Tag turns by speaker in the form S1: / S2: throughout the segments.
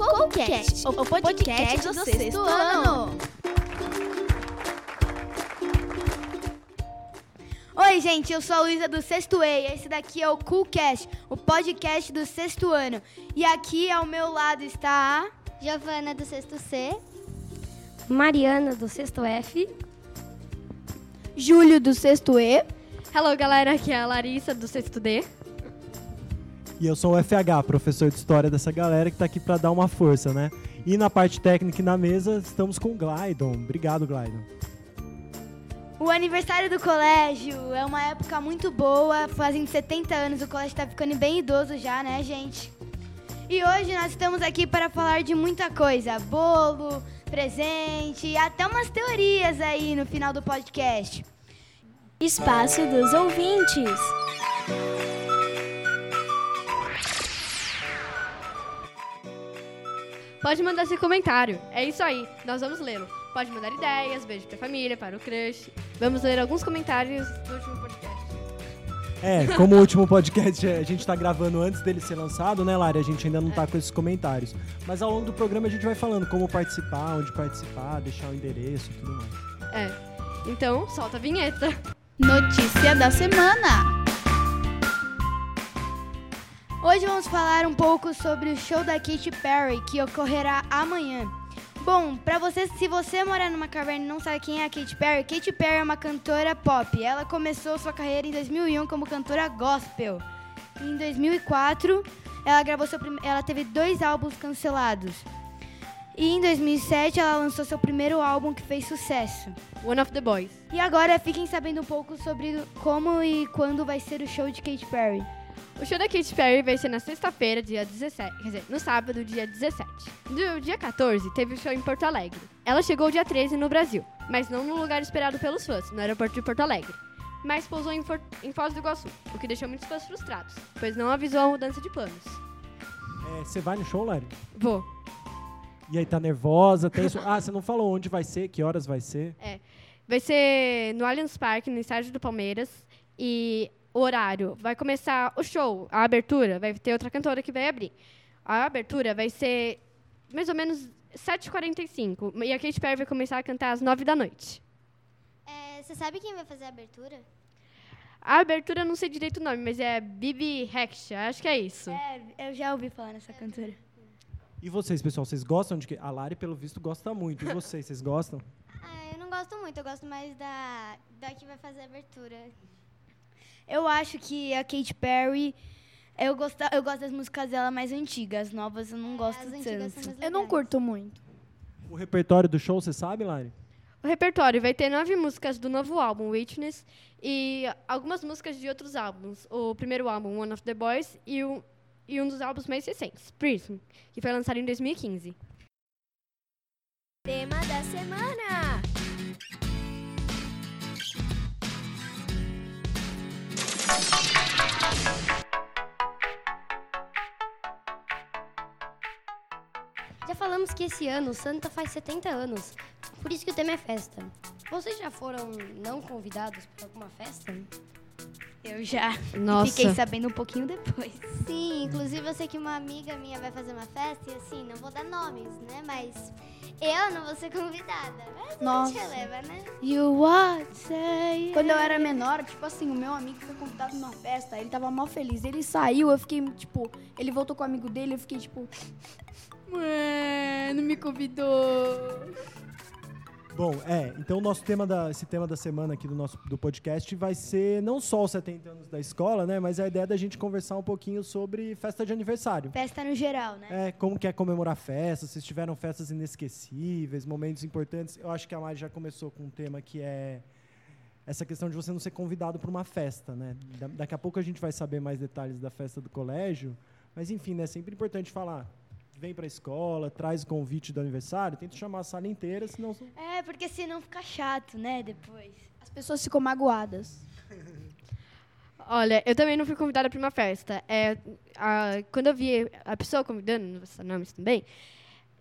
S1: O podcast do sexto ano.
S2: Oi, gente, eu sou a Luísa do Sexto E e esse daqui é o CoolCast, o podcast do sexto ano. E aqui ao meu lado está a...
S3: Giovana do sexto C.
S4: Mariana do sexto F.
S5: Júlio do sexto E.
S6: Hello, galera, aqui é a Larissa do sexto D.
S7: E eu sou o FH, professor de história dessa galera que tá aqui para dar uma força, né? E na parte técnica e na mesa estamos com o Glydon. Obrigado, Glydon.
S2: O aniversário do colégio é uma época muito boa, fazendo 70 anos, o colégio tá ficando bem idoso já, né, gente? E hoje nós estamos aqui para falar de muita coisa, bolo, presente e até umas teorias aí no final do podcast.
S5: Espaço dos ouvintes.
S6: Pode mandar seu comentário. É isso aí, nós vamos lê-lo. Pode mandar ideias, beijo pra família, para o crush. Vamos ler alguns comentários do último podcast.
S7: É, como o último podcast a gente tá gravando antes dele ser lançado, né, Lari? A gente ainda não tá com esses comentários. Mas ao longo do programa a gente vai falando como participar, onde participar, deixar o endereço e tudo mais.
S6: É. Então, solta a vinheta.
S1: Notícia da semana.
S2: Hoje vamos falar um pouco sobre o show da Katy Perry que ocorrerá amanhã. Bom, pra você, se você morar numa caverna e não sabe quem é a Katy Perry, Katy Perry é uma cantora pop. Ela começou sua carreira em 2001 como cantora gospel. Em 2004, ela gravou seu prim... ela teve dois álbuns cancelados. E em 2007, ela lançou seu primeiro álbum que fez sucesso.
S6: One of the Boys.
S2: E agora fiquem sabendo um pouco sobre como e quando vai ser o show de Katy Perry.
S6: O show da Katy Perry vai ser na sexta-feira, dia 17. Quer dizer, no sábado, dia 17. No dia 14, teve o show em Porto Alegre. Ela chegou dia 13 no Brasil, mas não no lugar esperado pelos fãs, no aeroporto de Porto Alegre. Mas pousou em, For em Foz do Iguaçu, o que deixou muitos fãs frustrados, pois não avisou a mudança de planos.
S7: É, você vai no show, Lari?
S6: Vou.
S7: E aí, tá nervosa? Tem? Ah, você não falou onde vai ser, que horas vai ser?
S6: Vai ser no Allianz Parque, no estádio do Palmeiras. E horário vai começar o show, a abertura, vai ter outra cantora que vai abrir. A abertura vai ser mais ou menos 7h45. E a Katy Perry vai começar a cantar às 9 da noite.
S3: É, você sabe quem vai fazer a abertura?
S6: A abertura eu não sei direito o nome, mas é Bibi Rexha, acho que é isso.
S2: É, eu já ouvi falar nessa cantora.
S7: E vocês, pessoal, vocês gostam de que? A Lari, pelo visto, gosta muito. E vocês, vocês gostam?
S3: Ah, eu não gosto muito, eu gosto mais da, da que vai fazer a abertura.
S2: Eu acho que a Katy Perry. Eu gosto, eu gosto das músicas dela mais antigas. As novas eu não gosto
S3: É, As antigas são
S2: tanto.
S3: mais
S5: Eu não
S3: legais.
S5: curto muito.
S7: O repertório do show, você sabe, Lari?
S6: O repertório vai ter nove músicas do novo álbum, Witness, e algumas músicas de outros álbuns. O primeiro álbum, One of the Boys, e, o, e um dos álbuns mais recentes, Prism, que foi lançado em 2015.
S1: Tema da semana.
S4: Já falamos que esse ano Santa faz 70 anos, por isso que o tema é festa. Vocês já foram não convidados para alguma festa?
S2: Eu já.
S6: Nossa.
S2: Fiquei sabendo um pouquinho depois.
S3: Sim, inclusive eu sei que uma amiga minha vai fazer uma festa e assim, não vou dar nomes, né? Mas eu não vou ser convidada. Mas a
S5: Nossa.
S3: gente releva, né?
S2: You what say?
S5: Quando eu era menor, tipo assim, o meu amigo foi convidado numa festa, ele tava mal feliz. Ele saiu, eu fiquei, tipo, ele voltou com o amigo dele, eu fiquei, tipo, ué, não me convidou.
S7: Bom, é, então o nosso tema da, esse tema da semana aqui do nosso do podcast vai ser não só os 70 anos da escola, né, mas a ideia da gente conversar um pouquinho sobre festa de aniversário.
S2: Festa no geral, né?
S7: É, como que é comemorar festas, se tiveram festas inesquecíveis, momentos importantes. Eu acho que a Mari já começou com um tema que é essa questão de você não ser convidado para uma festa, né? Da- daqui a pouco a gente vai saber mais detalhes da festa do colégio, mas enfim, né, sempre importante falar. Vem para a escola, traz o convite do aniversário, tenta chamar a sala inteira, senão
S2: É, porque senão fica chato, né? Depois.
S5: As pessoas ficam magoadas.
S6: Olha, eu também não fui convidada para uma festa. É, a- quando eu vi a pessoa convidando, não vou citar nomes também,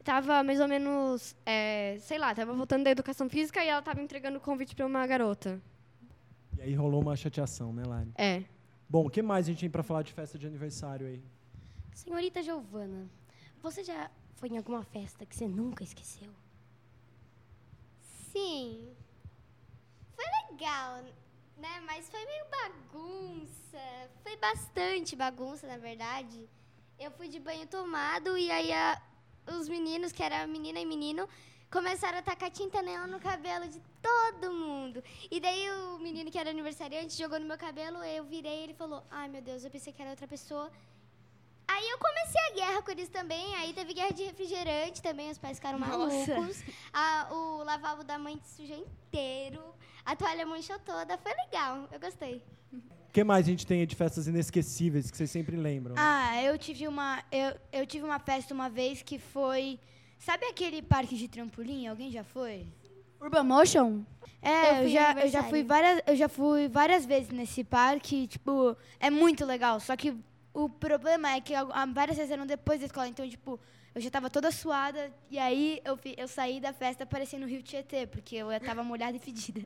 S6: tava mais ou menos, é, sei lá, tava voltando da educação física e ela tava entregando o convite para uma garota.
S7: E aí rolou uma chateação, né, Lari?
S6: É.
S7: Bom, o que mais a gente tem para falar de festa de aniversário aí?
S4: Senhorita Giovana, você já foi em alguma festa que você nunca esqueceu?
S3: Sim. Foi legal, né? Mas foi meio bagunça. Foi bastante bagunça, na verdade. Eu fui de banho tomado e aí a- os meninos, que era menina e menino, começaram a tacar tinta neon no cabelo de todo mundo. E daí o menino que era aniversariante jogou no meu cabelo, eu virei e ele falou: Ai meu Deus, eu pensei que era outra pessoa. Aí eu comecei a guerra com eles também. Aí teve guerra de refrigerante também, os pais ficaram malucos. A- o lavabo da mãe sujou inteiro. A toalha manchou toda. Foi legal, eu gostei.
S7: O que mais a gente tem aí de festas inesquecíveis que vocês sempre lembram?
S2: Ah, eu tive uma eu, eu tive uma festa uma vez que foi Sabe aquele parque de trampolim? Alguém já foi?
S5: Urban Motion?
S2: É,
S3: Eu
S2: eu, já, eu já fui várias eu já fui várias vezes nesse parque, tipo, é muito legal, só que o problema é que várias vezes eram depois da escola, então tipo, eu já tava toda suada e aí eu, eu saí da festa parecendo o Rio Tietê, porque eu tava molhada e fedida.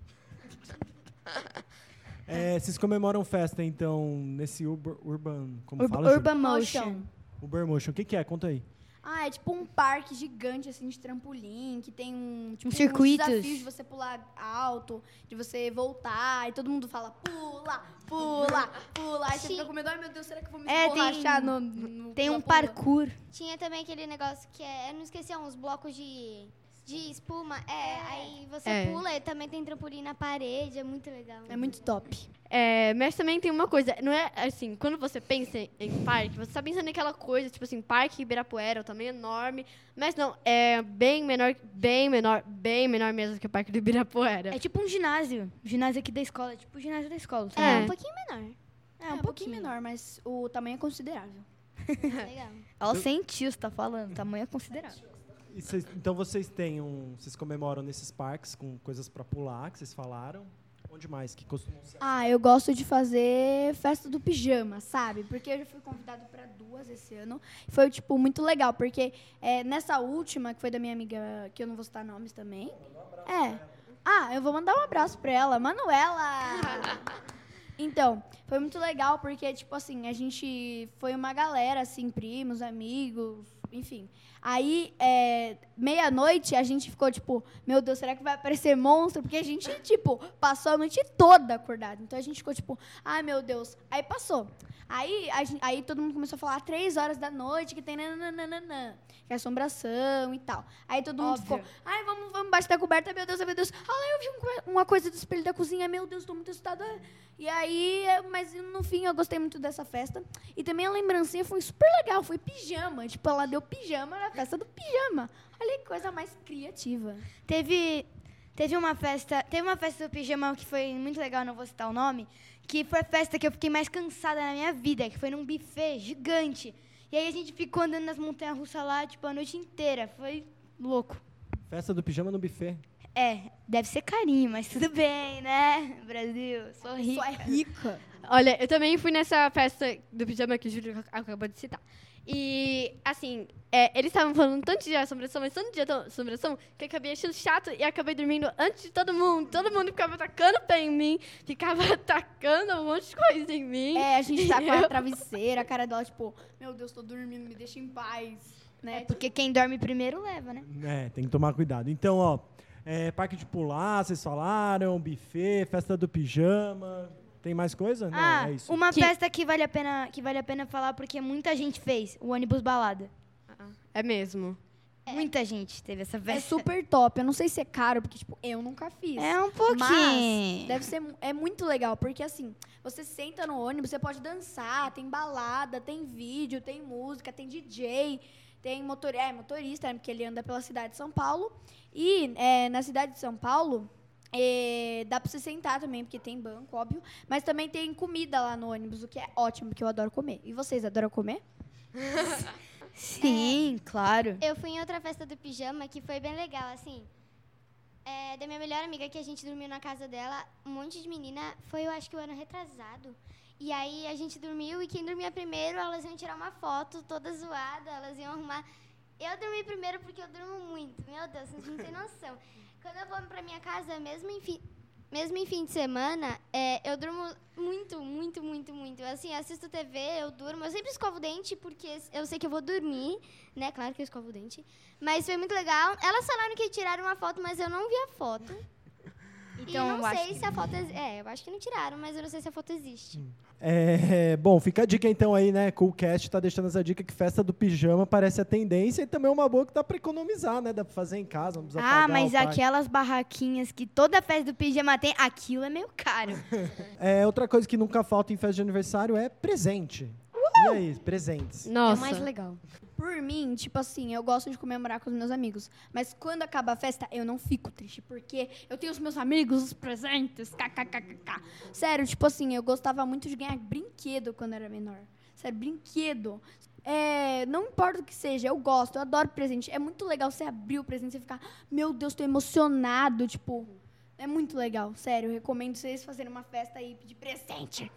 S7: É, vocês comemoram festa, então, nesse Urban... urban como
S2: Ur-
S7: fala?
S2: Urban Motion.
S7: Urban Motion. O que, que é? Conta aí.
S5: Ah, é tipo um parque gigante, assim, de trampolim, que tem um, tipo,
S2: Uns circuitos.
S5: desafios de você pular alto, de você voltar, e todo mundo fala, pula, pula, pula. Aí você
S3: Sim.
S5: fica com medo, ai meu Deus, será que eu vou me
S2: É, tem-
S5: esborrachar no, no
S2: Tem um
S5: pula-pula?"
S2: parkour.
S3: Tinha também aquele negócio que é. Eu não esqueci, uns blocos de, de espuma. É, aí você
S6: É.
S3: pula e também tem trampolim na parede. É muito legal.
S5: É muito top.
S6: É, mas também tem uma coisa, não é assim, quando você pensa em parque, você tá pensando naquela coisa, tipo assim, parque Ibirapuera, o tamanho enorme, mas não, é bem menor, bem menor, bem menor mesmo que o parque do Ibirapuera.
S2: É tipo um ginásio. Ginásio aqui da escola, é tipo o ginásio da escola. sabe?
S3: É,
S6: É.
S3: um pouquinho menor.
S5: É, um, pouquinho menor, mas o tamanho é considerável.
S3: legal.
S2: Ela sentiu, você tá falando. O tamanho é considerável.
S7: E vocês- então vocês têm um... Vocês comemoram nesses parques com coisas pra pular, que vocês falaram. Onde mais que costumam ser?
S5: Ah, eu gosto de fazer festa do pijama, sabe? Porque eu já fui convidado para duas esse ano. Foi, tipo, muito legal, porque é, nessa última, que foi da minha amiga, que eu não vou citar nomes também. É. Ah, eu vou mandar um abraço pra ela. Manuela! Então, foi muito legal, porque, tipo assim, a gente foi uma galera, assim, primos, amigos, enfim. Aí, é, meia-noite, a gente ficou, tipo, meu Deus, será que vai aparecer monstro? Porque a gente, tipo, passou a noite toda acordado. Então a gente ficou, tipo, ai meu Deus. Aí passou. Aí, a gen- aí todo mundo começou a falar três horas da noite que tem nananana, que é assombração e tal. Aí todo mundo
S2: Óbvio.
S5: ficou, ai, vamos, vamos baixo da coberta, meu Deus, meu Deus. Ai, eu vi um uma coisa do espelho da cozinha, meu Deus, tô muito assustada. E aí, mas no fim eu gostei muito dessa festa. E também a lembrancinha foi super legal, foi pijama. Tipo, ela deu pijama na festa do pijama. Olha que coisa mais criativa.
S2: Teve, teve uma festa, teve uma festa do pijama que foi muito legal, não vou citar o nome, que foi a festa que eu fiquei mais cansada na minha vida, que foi num buffet gigante. E aí a gente ficou andando nas montanhas russas lá, tipo, a noite inteira. Foi louco.
S7: Festa do pijama no buffet.
S2: É, deve ser carinho, mas tudo bem, né? Brasil, sou rica.
S5: É rica.
S6: Olha, eu também fui nessa festa do pijama que o Júlio ac- acabou de citar. E, assim, é, eles estavam falando tanto de assombração, mas tanto de assombração, que eu acabei achando chato e acabei dormindo antes de todo mundo. Todo mundo ficava tacando pé em mim, ficava tacando um monte de coisa em mim.
S5: É, a gente tá com a travesseira, a cara dela, tipo, meu Deus, tô dormindo, me deixa em paz. Né?
S2: Porque quem dorme primeiro leva, né?
S7: É, tem que tomar cuidado. Então, ó, é, parque de pular, vocês falaram, buffet, festa do pijama. Tem mais coisa? Não,
S2: ah,
S7: é isso.
S2: uma
S6: Que-
S2: festa que vale, a pena, que vale a pena falar porque muita gente fez, o ônibus balada.
S6: É mesmo.
S2: Muita gente teve essa
S5: É
S2: festa.
S5: super top. Eu não sei se é caro, porque, tipo, eu nunca fiz.
S2: É um pouquinho.
S5: Mas deve ser é muito legal, porque assim, você senta no ônibus, você pode dançar, tem balada, tem vídeo, tem música, tem DJ, tem motor, é, motorista, né, porque ele anda pela cidade de São Paulo. E é, na cidade de São Paulo, é, dá pra você sentar também, porque tem banco, óbvio. Mas também tem comida lá no ônibus, o que é ótimo, porque eu adoro comer. E vocês adoram comer?
S2: Sim, claro.
S3: Eu fui em outra festa do pijama que foi bem legal, assim. É, da minha melhor amiga, que a gente dormiu na casa dela, um monte de menina. Foi, eu acho que o ano retrasado. E aí a gente dormiu e quem dormia primeiro, elas iam tirar uma foto toda zoada, elas iam arrumar. Eu dormi primeiro porque eu durmo muito. Meu Deus, vocês não têm noção. Quando eu vou pra minha casa, mesmo em, fi- mesmo em fim de semana, é, eu durmo muito, muito, muito, muito. Assim, assisto TV, eu durmo. Eu sempre escovo o dente porque eu sei que eu vou dormir, né? Claro que eu escovo o dente. Mas foi muito legal. Elas falaram que tiraram uma foto, mas eu não vi a foto.
S2: Então,
S3: e
S2: eu
S3: não
S2: acho
S3: sei
S2: que
S3: se a foto... exi- É, eu acho que não tiraram, mas eu não sei se a foto existe.
S7: É, bom, fica a dica então aí, né? Coolcast tá deixando essa dica que festa do pijama parece a tendência e também é uma boa que dá pra economizar, né? Dá pra fazer em casa, não precisa
S2: Ah,
S7: pagar
S2: mas aquelas barraquinhas que toda festa do pijama tem, aquilo é meio caro.
S7: É, outra coisa que nunca falta em festa de aniversário é presente. E aí, presentes?
S4: É
S6: Nossa.
S4: o mais legal.
S5: Por mim, tipo assim, eu gosto de comemorar com os meus amigos. Mas quando acaba a festa, eu não fico triste, porque eu tenho os meus amigos, os presentes, kkkk. Sério, tipo assim, eu gostava muito de ganhar brinquedo quando era menor. Sério, brinquedo. É, não importa o que seja, eu gosto, eu adoro presente. É muito legal você abrir o presente e ficar, meu Deus, tô emocionado, tipo. É muito legal, sério. Eu recomendo vocês fazerem uma festa aí e pedir presente.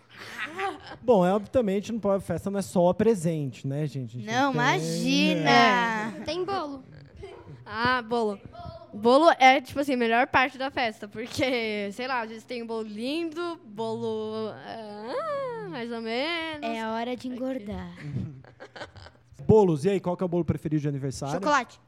S7: Bom, é obviamente não pode festa não é só presente, né, gente?
S2: Não,
S7: tem-
S2: imagina!
S4: Tem bolo.
S6: Ah, bolo. Bolo é, tipo assim, a melhor parte da festa, porque, sei lá, às vezes tem um bolo lindo, bolo. ah, mais ou menos.
S2: É a hora de engordar.
S7: Bolos, e aí, qual que é o bolo preferido de aniversário?
S2: Chocolate.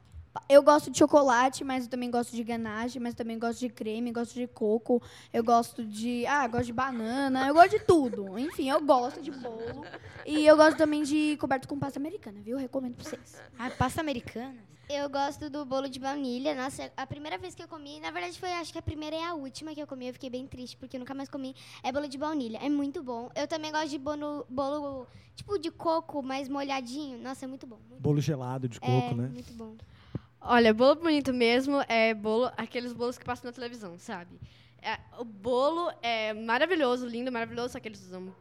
S5: Eu gosto de chocolate, mas eu também gosto de ganache, mas também gosto de creme, gosto de coco, eu gosto de. Ah, gosto de banana, eu gosto de tudo. Enfim, eu gosto de bolo. E eu gosto também de coberto com pasta americana, viu? Recomendo pra vocês.
S2: Ah, pasta americana.
S3: Eu gosto do bolo de baunilha. Nossa, a primeira vez que eu comi, na verdade foi, acho que a primeira e a última que eu comi, eu fiquei bem triste, porque eu nunca mais comi, é bolo de baunilha. É muito bom. Eu também gosto de bolo, bolo tipo de coco, mais molhadinho. Nossa, é muito bom. Muito
S7: Bolo gelado de coco,
S3: é,
S7: né?
S3: muito bom.
S6: Olha, bolo bonito mesmo é bolo, aqueles bolos que passam na televisão, sabe? É, o bolo é maravilhoso, lindo, maravilhoso, só que eles usam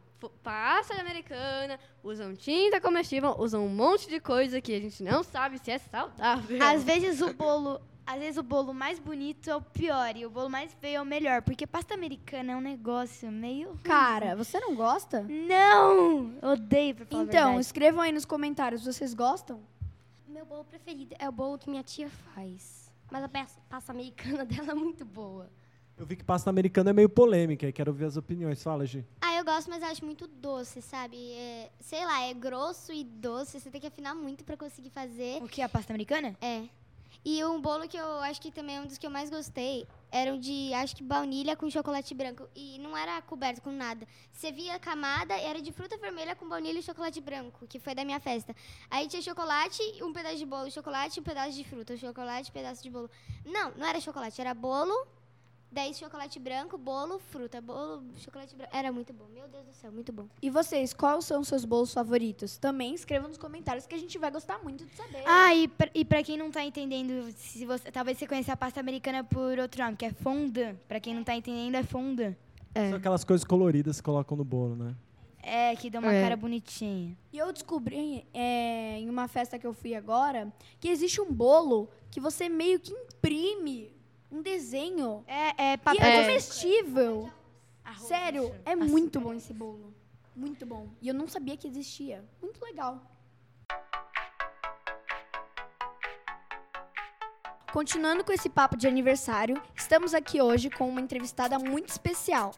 S6: pasta americana, usam tinta comestível, usam um monte de coisa que a gente não sabe se é saudável.
S2: Às vezes o bolo, às vezes o bolo mais bonito é o pior e o bolo mais feio é o melhor, porque pasta americana é um negócio meio
S5: Cara, você não gosta?
S2: Não! Odeio pra falar
S5: Então, escrevam aí nos comentários, vocês gostam?
S4: Meu bolo preferido é o bolo que minha tia faz. Mas a pasta americana dela é muito boa.
S7: Eu vi que pasta americana é meio polêmica, e quero ouvir as opiniões. Fala, Gi.
S3: Ah, eu gosto, mas eu acho muito doce, sabe? É, sei lá, é grosso e doce. Você tem que afinar muito pra conseguir fazer.
S2: O que? A pasta americana?
S3: É. E um bolo que eu acho que também é um dos que eu mais gostei era de, acho que baunilha com chocolate branco. E não era coberto com nada. Você via a camada, era de fruta vermelha com baunilha e chocolate branco, que foi da minha festa. Aí tinha chocolate, um pedaço de bolo, chocolate um pedaço de fruta. Chocolate, pedaço de bolo. Não, não era chocolate, era bolo, daí chocolate branco, bolo, fruta. Bolo, chocolate branco. Era muito bom. Meu Deus do céu, muito bom.
S5: E vocês, quais são os seus bolos favoritos? Também escrevam nos comentários que a gente vai gostar muito de saber.
S2: Ah, e pra, e pra quem não tá entendendo, se você, talvez você conheça a pasta americana por outro nome, que é fondant. Pra quem não tá entendendo, é fondant.
S7: São aquelas coisas coloridas que colocam no bolo, né?
S2: É, que dá uma
S6: É.
S2: cara bonitinha.
S5: E eu descobri é, em uma festa que eu fui agora que existe um bolo que você meio que imprime um desenho.
S2: É, é
S5: E
S2: papel.
S5: é
S6: É.
S5: comestível. Sério, é muito bom esse bolo. Muito bom. E eu não sabia que existia. Muito legal. Continuando com esse papo de aniversário, estamos aqui hoje com uma entrevistada muito especial.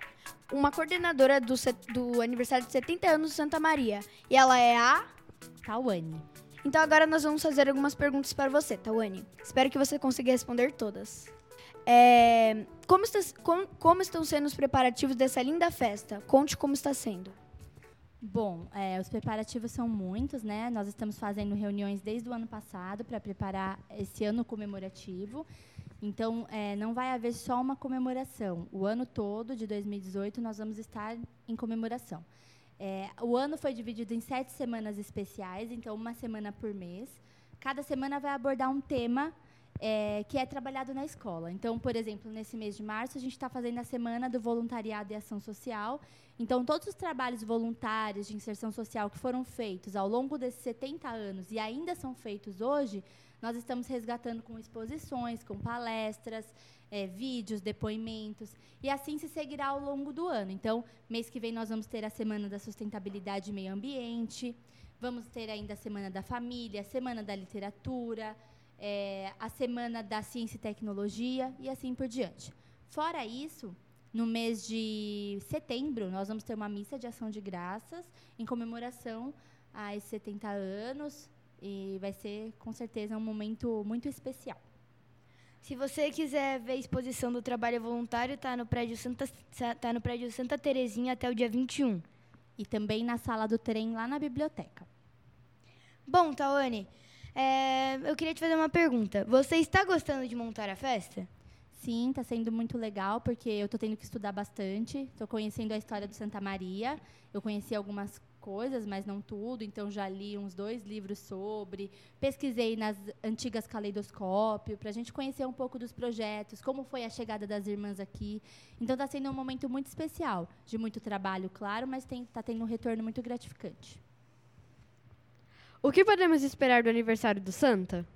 S5: Uma coordenadora do, do aniversário de 70 anos de Santa Maria. E ela é a.
S8: Tawane.
S5: Então agora nós vamos fazer algumas perguntas para você, Tawane. Espero que você consiga responder todas. É, como, está- como- estão sendo os preparativos dessa linda festa? Conte como está sendo.
S8: Bom, é, os preparativos são muitos, né? Nós estamos fazendo reuniões desde o ano passado para preparar esse ano comemorativo. Então, é, não vai haver só uma comemoração. O ano todo de 2018 nós vamos estar em comemoração. É, o ano foi dividido em sete semanas especiais, então uma semana por mês. Cada semana vai abordar um tema é, que é trabalhado na escola. Então, por exemplo, nesse mês de março, a gente está fazendo a Semana do Voluntariado e Ação Social. Então, todos os trabalhos voluntários de inserção social que foram feitos ao longo desses 70 anos e ainda são feitos hoje, nós estamos resgatando com exposições, com palestras, eh, vídeos, depoimentos, e assim se seguirá ao longo do ano. Então, mês que vem nós vamos ter a Semana da Sustentabilidade e Meio Ambiente, vamos ter ainda a Semana da Família, a Semana da Literatura, eh, a Semana da Ciência e Tecnologia e assim por diante. Fora isso, No mês de setembro, nós vamos ter uma missa de ação de graças em comemoração a esses 70 anos. E vai ser, com certeza, um momento muito especial.
S2: Se você quiser ver a exposição do trabalho voluntário, tá no prédio Santa, tá no prédio Santa Terezinha até o dia 21.
S8: E também na sala do trem, lá na biblioteca.
S2: Bom, Tawane, é, eu queria te fazer uma pergunta. Você está gostando de montar a festa?
S8: Sim, está sendo muito legal, porque eu estou tendo que estudar bastante. Estou conhecendo a história do Santa Maria. Eu conheci algumas coisas, mas não tudo. Então, já li uns dois livros sobre. Pesquisei nas antigas caleidoscópio, para a gente conhecer um pouco dos projetos, como foi a chegada das irmãs aqui. Então, está sendo um momento muito especial, de muito trabalho, claro, mas está tendo um retorno muito gratificante.
S6: O que podemos esperar do aniversário do Santa?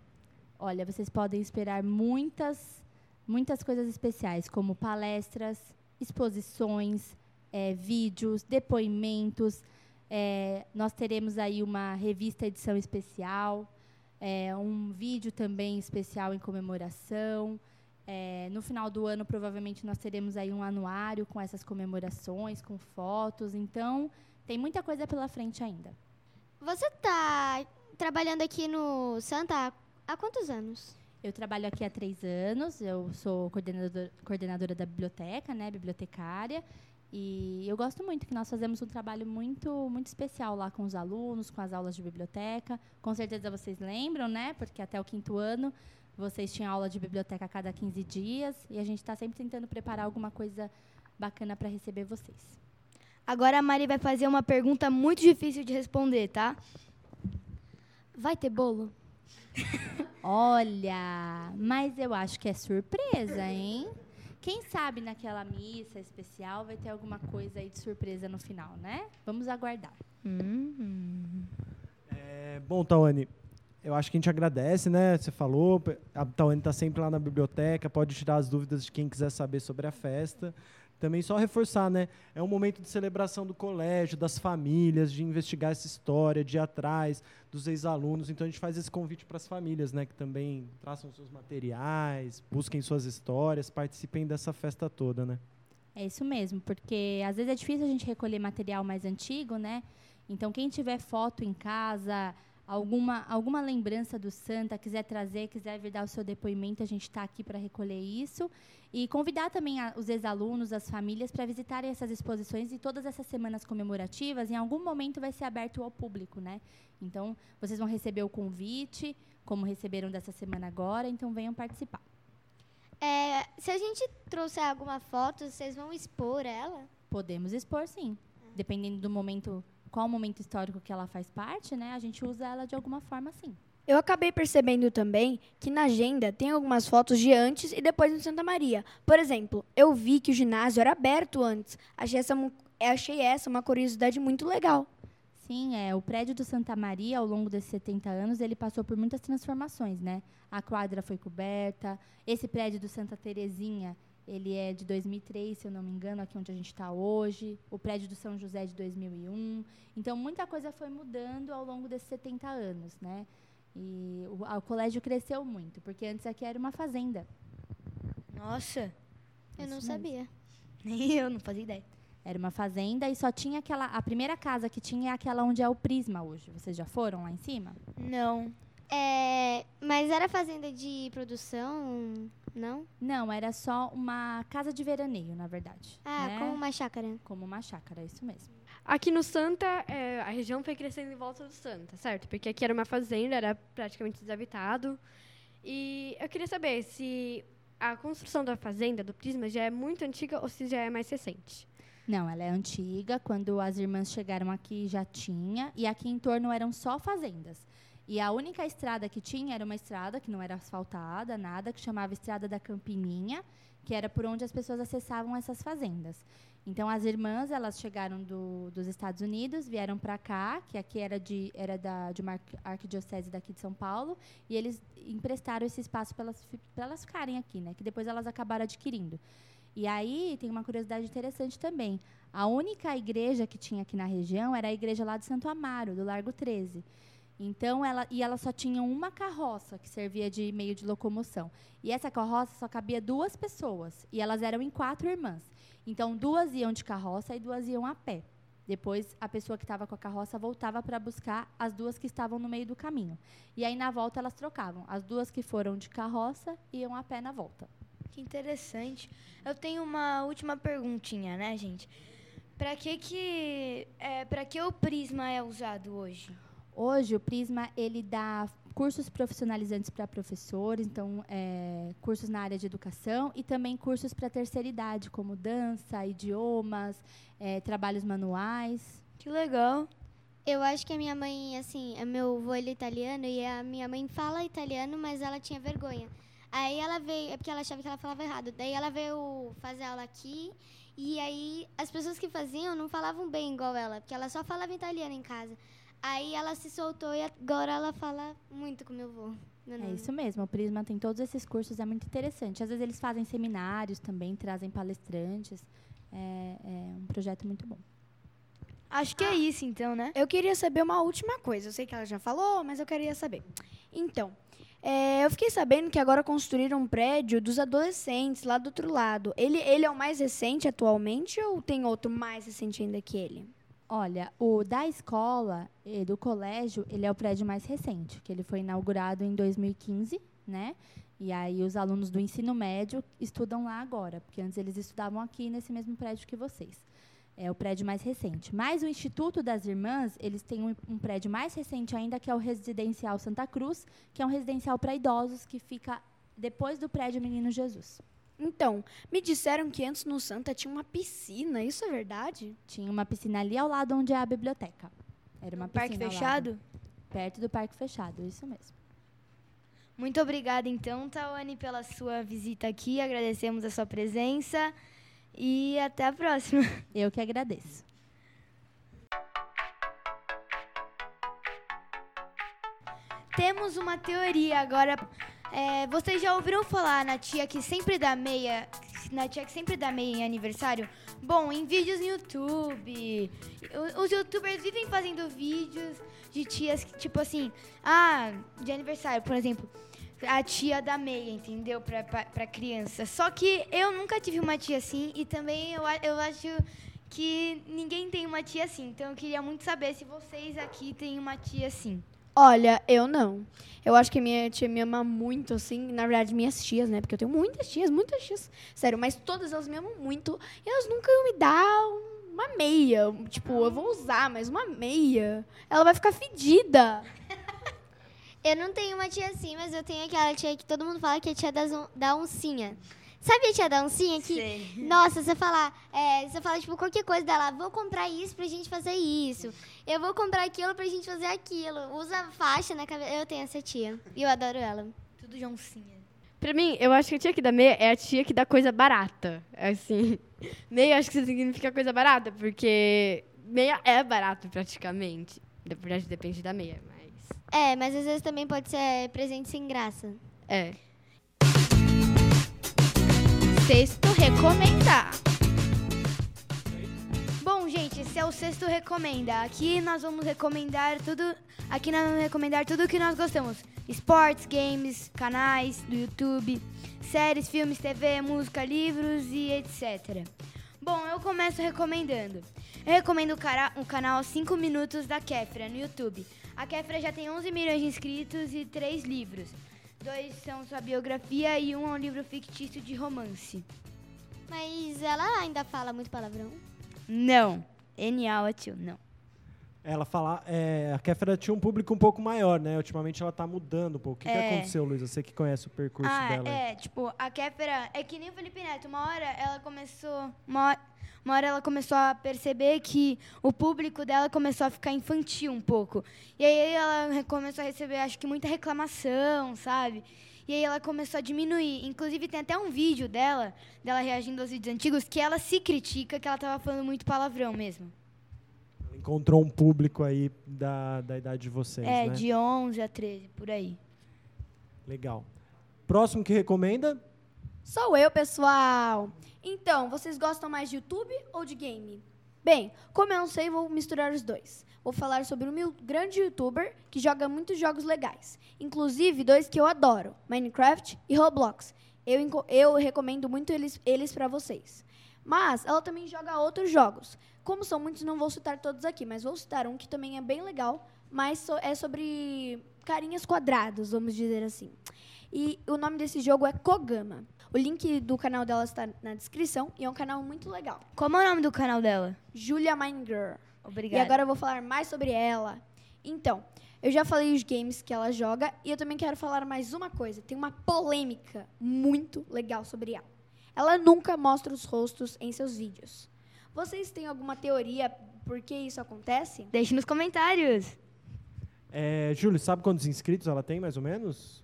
S8: Olha, vocês podem esperar muitas muitas coisas especiais, como palestras, exposições, é, vídeos, depoimentos. É, nós teremos aí uma revista edição especial, é, um vídeo também especial em comemoração. É, no final do ano, provavelmente, nós teremos aí um anuário com essas comemorações, com fotos. Então, tem muita coisa pela frente ainda.
S3: Você está trabalhando aqui no Santa há quantos anos?
S8: Eu trabalho aqui há três anos, eu sou coordenadora, coordenadora da biblioteca, né, bibliotecária, e eu gosto muito que nós fazemos um trabalho muito, muito especial lá com os alunos, com as aulas de biblioteca. Com certeza vocês lembram, né, porque até o quinto ano vocês tinham aula de biblioteca a cada 15 dias, e a gente está sempre tentando preparar alguma coisa bacana para receber vocês.
S2: Agora a Mari vai fazer uma pergunta muito difícil de responder, tá?
S3: Vai ter bolo?
S8: Olha, mas eu acho que é surpresa, hein? Quem sabe naquela missa especial vai ter alguma coisa aí de surpresa no final, né? Vamos aguardar.
S7: Hum. É, bom, Tawane, eu acho que a gente agradece, né? Você falou, a Tawane está sempre lá na biblioteca, pode tirar as dúvidas de quem quiser saber sobre a festa também só reforçar, né? É um momento de celebração do colégio, das famílias, de investigar essa história, de ir atrás dos ex-alunos. Então a gente faz esse convite para as famílias, né? Que também traçam seus materiais, busquem suas histórias, participem dessa festa toda, né?
S8: É isso mesmo, porque às vezes é difícil a gente recolher material mais antigo, né? Então quem tiver foto em casa, alguma, alguma lembrança do Santa, quiser trazer, quiser vir dar o seu depoimento, a gente está aqui para recolher isso. E convidar também a, os ex-alunos, as famílias, para visitarem essas exposições e todas essas semanas comemorativas, em algum momento vai ser aberto ao público, né? Então, vocês vão receber o convite, como receberam dessa semana agora, então venham participar.
S3: É, se a gente trouxer alguma foto, vocês vão expor ela?
S8: Podemos expor, sim. Dependendo do momento, qual momento histórico que ela faz parte, né? A gente usa ela de alguma forma, sim.
S5: Eu acabei percebendo também que na agenda tem algumas fotos de antes e depois no Santa Maria. Por exemplo, eu vi que o ginásio era aberto antes. Achei essa, achei essa uma curiosidade muito legal.
S8: Sim, é, o prédio do Santa Maria, ao longo desses 70 anos, ele passou por muitas transformações, né? A quadra foi coberta, esse prédio do Santa Terezinha, ele é de 2003, se eu não me engano, aqui onde a gente está hoje. O prédio do São José é de 2001. Então, muita coisa foi mudando ao longo desses 70 anos, né? E o, o colégio cresceu muito, porque antes aqui era uma fazenda.
S2: Nossa,
S3: eu não sabia.
S2: Nem eu, não fazia ideia.
S8: Era uma fazenda e só tinha aquela. A primeira casa que tinha é aquela onde é o Prisma hoje. Vocês já foram lá em cima?
S2: Não.
S3: É, mas era fazenda de produção, não?
S8: Não, era só uma casa de veraneio, na verdade.
S3: Ah,
S8: né?
S3: como uma chácara.
S8: Como uma chácara, isso mesmo.
S6: Aqui no Santa, é, a região foi crescendo em volta do Santa, certo? Porque aqui era uma fazenda, era praticamente desabitado. E eu queria saber se a construção da fazenda, do Prisma, já é muito antiga ou se já é mais recente.
S8: Não, ela é antiga. Quando as irmãs chegaram aqui, já tinha. E aqui em torno eram só fazendas. E a única estrada que tinha era uma estrada que não era asfaltada, nada, que chamava Estrada da Campininha, que era por onde as pessoas acessavam essas fazendas. Então as irmãs elas chegaram do, dos Estados Unidos, vieram para cá, que aqui era de era da de uma arquidiocese daqui de São Paulo, e eles emprestaram esse espaço para elas, elas ficarem aqui, né? Que depois elas acabaram adquirindo. E aí tem uma curiosidade interessante também. A única igreja que tinha aqui na região era a igreja lá de Santo Amaro, do Largo 13. Então, ela, e ela só tinha uma carroça que servia de meio de locomoção. E essa carroça só cabia duas pessoas. E elas eram em quatro irmãs. Então, duas iam de carroça e duas iam a pé. Depois, a pessoa que estava com a carroça voltava para buscar as duas que estavam no meio do caminho. E aí, na volta, elas trocavam. As duas que foram de carroça iam a pé na volta.
S2: Que interessante. Eu tenho uma última perguntinha, né, gente? Para que que é, para que o prisma é usado hoje?
S8: Hoje, o Prisma ele dá cursos profissionalizantes para professores, então é, cursos na área de educação e também cursos para terceira idade, como dança, idiomas, é, trabalhos manuais.
S2: Que legal.
S3: Eu acho que a minha mãe, assim, é meu avô ele é italiano e a minha mãe fala italiano, mas ela tinha vergonha. Aí ela veio, é porque ela achava que ela falava errado. Daí ela veio fazer aula aqui e aí as pessoas que faziam não falavam bem igual ela, porque ela só falava italiano em casa. Aí ela se soltou e agora ela fala muito com meu avô. Meu
S8: É isso mesmo, o Prisma tem todos esses cursos, é muito interessante. Às vezes eles fazem seminários também, trazem palestrantes. É, é um projeto muito bom.
S2: Acho que é isso então, né?
S5: Eu queria saber uma última coisa. Eu sei que ela já falou, mas eu queria saber. Então, é, eu fiquei sabendo que agora construíram um prédio dos adolescentes lá do outro lado. Ele, ele é o mais recente atualmente ou tem outro mais recente ainda que ele?
S8: Olha, o da escola e do colégio, ele é o prédio mais recente, que ele foi inaugurado em 2015, né? E aí os alunos do ensino médio estudam lá agora, porque antes eles estudavam aqui nesse mesmo prédio que vocês. É o prédio mais recente. Mas o Instituto das Irmãs, eles têm um, um prédio mais recente ainda, que é o Residencial Santa Cruz, que é um residencial para idosos que fica depois do prédio Menino Jesus.
S5: Então, me disseram que antes no Santa tinha uma piscina. Isso é verdade?
S8: Tinha uma piscina ali ao lado onde é a biblioteca. Era uma
S2: Parque
S8: piscina lado.
S2: fechado?
S8: Perto do Parque Fechado, isso mesmo.
S2: Muito obrigada então, Tawane, pela sua visita aqui. Agradecemos a sua presença e até a próxima.
S8: Eu que agradeço.
S2: Temos uma teoria agora. É, vocês já ouviram falar na tia que sempre dá meia, na tia que sempre dá meia em aniversário? Bom, em vídeos no YouTube, os YouTubers vivem fazendo vídeos de tias que, tipo assim, ah, de aniversário, por exemplo, a tia da meia, entendeu? Pra, pra, pra criança. Só que eu nunca tive uma tia assim e também eu, eu acho que ninguém tem uma tia assim. Então eu queria muito saber se vocês aqui têm uma tia assim.
S5: Olha, eu não. Eu acho que minha tia me ama muito, assim. Na verdade, minhas tias, né? Porque eu tenho muitas tias, muitas tias. Sério, mas todas elas me amam muito. E elas nunca iam me dar uma meia. Tipo, eu vou usar, mas uma meia. Ela vai ficar fedida.
S3: Eu não tenho uma tia assim, mas eu tenho aquela tia que todo mundo fala que é tia da oncinha. Sabe a tia da oncinha que, nossa, você falar, é, você fala tipo qualquer coisa dela, vou comprar isso pra gente fazer isso. Eu vou comprar aquilo pra gente fazer aquilo. Usa faixa na cabeça. Eu tenho essa tia. E eu adoro ela.
S2: Tudo de oncinha.
S6: Pra mim, eu acho que a tia que dá meia é a tia que dá coisa barata. Assim, meia acho que significa coisa barata, porque meia é barato praticamente. Na verdade, depende da meia, mas...
S3: É, mas às vezes também pode ser presente sem graça.
S6: É.
S1: Sexto recomendar.
S2: Bom, gente, esse é o sexto recomenda. Aqui nós vamos recomendar tudo. Aqui nós vamos recomendar tudo que nós gostamos: esportes, games, canais do YouTube, séries, filmes, TV, música, livros e etc. Bom, eu começo recomendando. Eu recomendo o, cara, o canal 5 Minutos da Kefra no YouTube. A Kefra já tem 11 milhões de inscritos e 3 livros. Dois são sua biografia e um é um livro fictício de romance.
S3: Mas ela ainda fala muito palavrão.
S2: Não. N.A. tio, não.
S7: Ela fala, é, a Kéfera tinha um público um pouco maior, né? Ultimamente ela tá mudando um pouco. O que, que
S2: É.
S7: aconteceu, Luísa? Você que conhece o percurso
S2: ah,
S7: dela. aí.
S2: é, tipo, a Kéfera é que nem o Felipe Neto. Uma hora ela começou. Uma hora, uma hora ela começou a perceber que o público dela começou a ficar infantil um pouco. E aí ela começou a receber, acho que, muita reclamação, sabe? E aí ela começou a diminuir. Inclusive, tem até um vídeo dela, dela reagindo aos vídeos antigos, que ela se critica que ela tava falando muito palavrão mesmo.
S7: Ela encontrou um público aí da, da idade de vocês,
S2: é,
S7: né?
S2: de 11 a 13, por aí.
S7: Legal. Próximo que recomenda?
S5: Sou eu, pessoal. Então, vocês gostam mais de YouTube ou de game? Bem, como eu não sei, vou misturar os dois. Vou falar sobre um grande youtuber que joga muitos jogos legais. Inclusive dois que eu adoro: Minecraft e Roblox. Eu, eu recomendo muito eles, eles para vocês. Mas ela também joga outros jogos. Como são muitos, não vou citar todos aqui, mas vou citar um que também é bem legal, mas é sobre carinhas quadrados, vamos dizer assim. E o nome desse jogo é Kogama. O link do canal dela está na descrição e é um canal muito legal.
S2: Como é o nome do canal dela?
S5: Julia Minegirl.
S2: Obrigada.
S5: E agora eu vou falar mais sobre ela. Então, eu já falei os games que ela joga e eu também quero falar mais uma coisa. Tem uma polêmica muito legal sobre ela. Ela nunca mostra os rostos em seus vídeos. Vocês têm alguma teoria por que isso acontece?
S2: Deixe nos comentários.
S7: É, Júlio, sabe quantos inscritos ela tem, mais ou menos?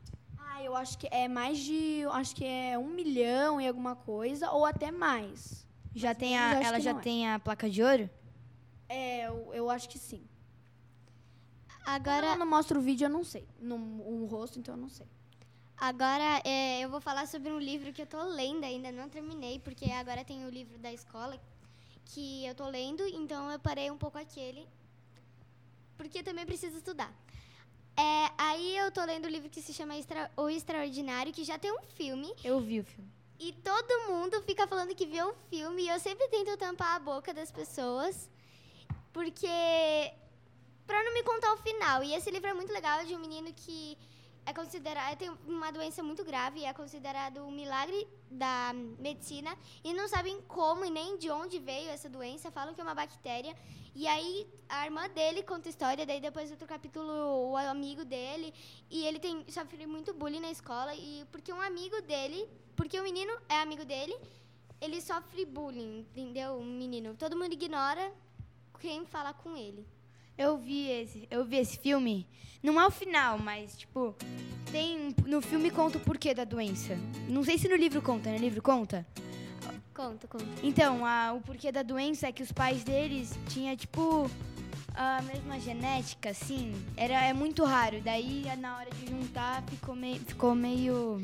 S5: Ah, eu acho que é mais de. Acho que é um milhão e alguma coisa, ou até mais.
S2: Já tem a, ela já
S5: é.
S2: tem a placa de ouro?
S5: É, eu, eu acho que sim.
S3: Agora,
S5: Ela não mostra o vídeo, eu não sei. No, o rosto, então eu não sei.
S3: agora é, eu vou falar sobre um livro que eu tô lendo ainda, não terminei, porque agora tem o livro da escola que eu tô lendo, então eu parei um pouco aquele, porque também preciso estudar. É, aí eu tô lendo o livro que se chama Extra- O Extraordinário, que já tem um filme,
S2: Eu vi o filme.
S3: e todo mundo fica falando que viu o filme, e eu sempre tento tampar a boca das pessoas, porque pra não me contar o final. E esse livro é muito legal, é de um menino que é considerado tem uma doença muito grave, é considerado um milagre da medicina e não sabem como e nem de onde veio essa doença, falam que é uma bactéria. E aí a irmã dele conta a história, daí depois outro capítulo o amigo dele e ele tem sofre muito bullying na escola e porque um amigo dele, porque o menino é amigo dele, ele sofre bullying, entendeu? O menino, todo mundo ignora quem fala com ele.
S2: Eu vi esse, eu vi esse filme. Não é o final, mas tipo, tem no filme conta o porquê da doença. Não sei se no livro conta, no livro conta.
S3: Conta, conta.
S2: Então, a- o porquê da doença é que os pais deles tinham, tipo, a mesma genética, assim. Era, é muito raro. Daí, na hora de juntar, ficou meio, ficou meio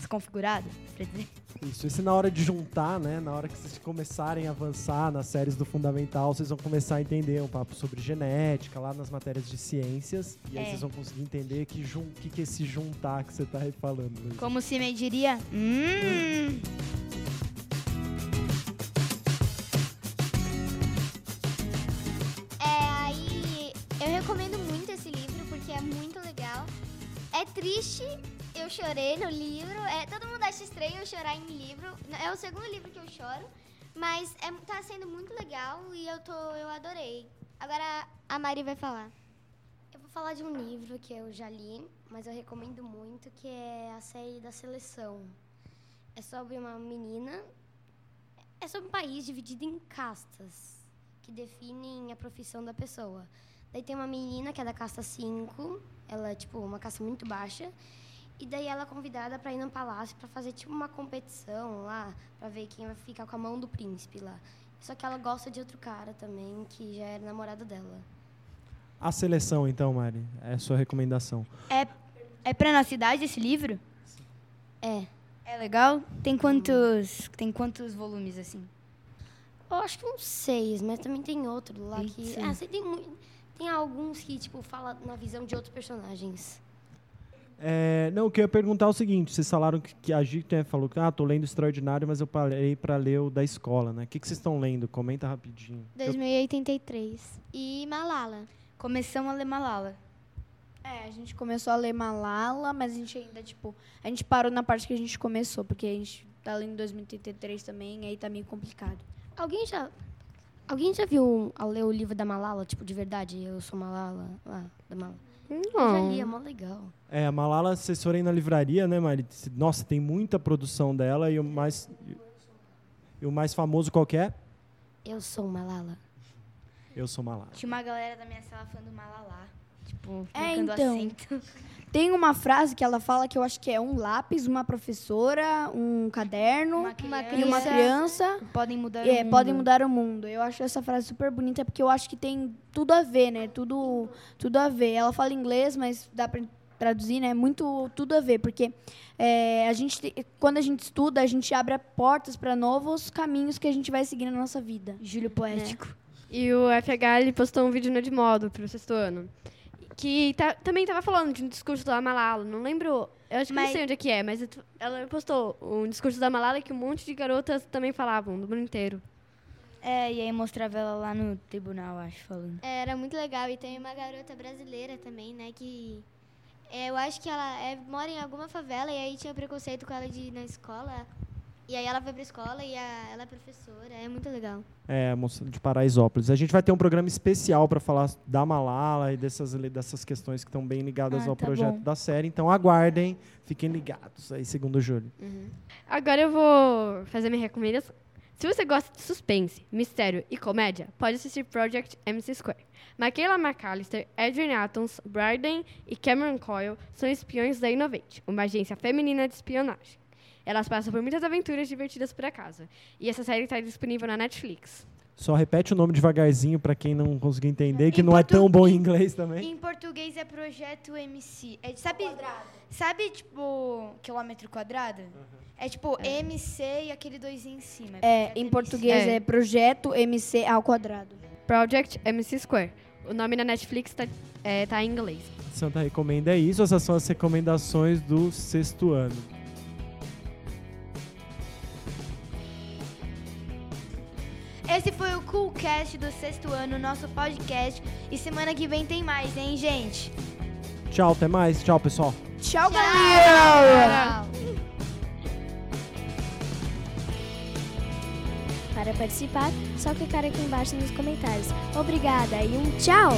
S2: desconfigurado, pra dizer.
S7: Isso, e se na hora de juntar, né, na hora que vocês começarem a avançar nas séries do Fundamental, vocês vão começar a entender um papo sobre genética, lá nas matérias de ciências, e aí
S2: É.
S7: vocês vão conseguir entender que jun que, que é esse juntar que você tá aí falando. Luiz.
S2: Como se me diria, hum,
S3: É, aí eu recomendo muito esse livro porque é muito legal. É triste, chorei no livro. É, todo mundo acha estranho eu chorar em livro. É o segundo livro que eu choro, mas é, tá sendo muito legal e eu tô, eu adorei. Agora a Mari vai falar.
S4: Eu vou falar de um livro que eu já li, mas eu recomendo muito, que é a série da seleção. É sobre uma menina. É sobre um país dividido em castas, que definem a profissão da pessoa. Daí tem uma menina que é da casta 5, ela é tipo uma casta muito baixa. E daí ela é convidada para ir no palácio para fazer tipo uma competição lá, para ver quem vai ficar com a mão do príncipe lá. Só que ela gosta de outro cara também, que já era namorado dela.
S7: A seleção, então, Mari, é a sua recomendação.
S2: é pra nossa idade esse livro?
S4: É.
S2: É legal? Tem quantos, tem quantos volumes, assim?
S4: Eu acho que uns seis, mas também tem outro lá que.
S2: Eita.
S4: Ah, você tem, tem alguns que, tipo, fala na visão de outros personagens.
S7: É, não, o que eu ia perguntar é o seguinte: vocês falaram que, que a Gita né, falou que ah, tô lendo Extraordinário, mas eu parei para ler o da escola, né? O que, que vocês estão lendo? Comenta rapidinho. Eu-
S3: 2083. E Malala.
S2: Começamos a ler Malala.
S5: É, a gente começou a ler Malala, mas a gente ainda, tipo, a gente parou na parte que a gente começou, porque a gente tá lendo 2033 também, aí tá meio complicado.
S4: Alguém já. Alguém já viu a ler o livro da Malala, tipo, de verdade? Eu sou Malala, lá, da Malala. Eu já li, é mó legal.
S7: É, a Malala, forem na livraria, né, Mari? Nossa, tem muita produção dela e o mais. E o mais famoso qual que é?
S4: Eu sou Malala.
S7: Eu sou Malala.
S2: Tinha uma galera da minha sala falando Malala. Tipo,
S5: É, então.
S2: acento.
S5: Tem uma frase que ela fala que eu acho que é um lápis, uma professora, um caderno
S2: Uma
S5: e uma
S2: criança.
S5: criança.
S2: Podem mudar
S5: É,
S2: o mundo.
S5: podem mudar o mundo. Eu acho essa frase super bonita porque eu acho que tem tudo a ver, né? Tudo, tudo a ver. Ela fala inglês, mas dá pra traduzir, né? Muito tudo a ver, porque é, a gente, te- quando a gente estuda, a gente abre portas para novos caminhos que a gente vai seguir na nossa vida.
S2: Júlio Poético.
S6: E o FH ele postou um vídeo no Edmodo pro sexto ano. Que tá- também tava falando de um discurso da Malala. Não lembro. Eu acho que
S2: Mas-
S6: não sei onde é que é, mas ela postou um discurso da Malala que um monte de garotas também falavam, do mundo inteiro.
S2: É, e aí mostrava ela lá no tribunal, acho, falando.
S3: É, Era muito legal. E tem uma garota brasileira também, né? Que é, eu acho que ela é, mora em alguma favela e aí tinha preconceito com ela de ir na escola. E aí ela foi pra escola e a- ela é professora. É muito legal.
S7: É, moça de Paraisópolis. A gente vai ter um programa especial para falar da Malala e dessas, dessas questões que estão bem ligadas
S5: Ah,
S7: ao
S5: tá
S7: projeto
S5: bom.
S7: da série. Então aguardem, fiquem ligados aí, segundo Júlio.
S6: Agora eu vou fazer minha recomendação. Se você gosta de suspense, mistério e comédia, pode assistir Project MC Square. Michaela McAllister, Adrian Attons, Bryden e Cameron Coyle são espiões da Innovate, uma agência feminina de espionagem. Elas passam por muitas aventuras divertidas por acaso. E essa série está disponível na Netflix.
S7: Só repete o nome devagarzinho para quem não conseguiu entender, que
S2: Em
S7: não é tão bom em inglês também.
S2: Em português é Projeto MC. É, sabe, sabe, tipo, quilômetro quadrado? É tipo MC e aquele dois em cima.
S5: É, em
S2: MC.
S5: português
S6: É.
S5: é, Projeto MC ao quadrado.
S6: Project MC Square. O nome na Netflix está tá em inglês.
S7: Santa Recomenda é isso. Essas são as recomendações do sexto ano.
S2: Coolcast do sexto ano, nosso podcast. E semana que vem tem mais, hein, gente?
S7: Tchau, até mais. Tchau, pessoal.
S5: Tchau, galera!
S4: Para participar, só clicar aqui embaixo nos comentários. Obrigada e um tchau!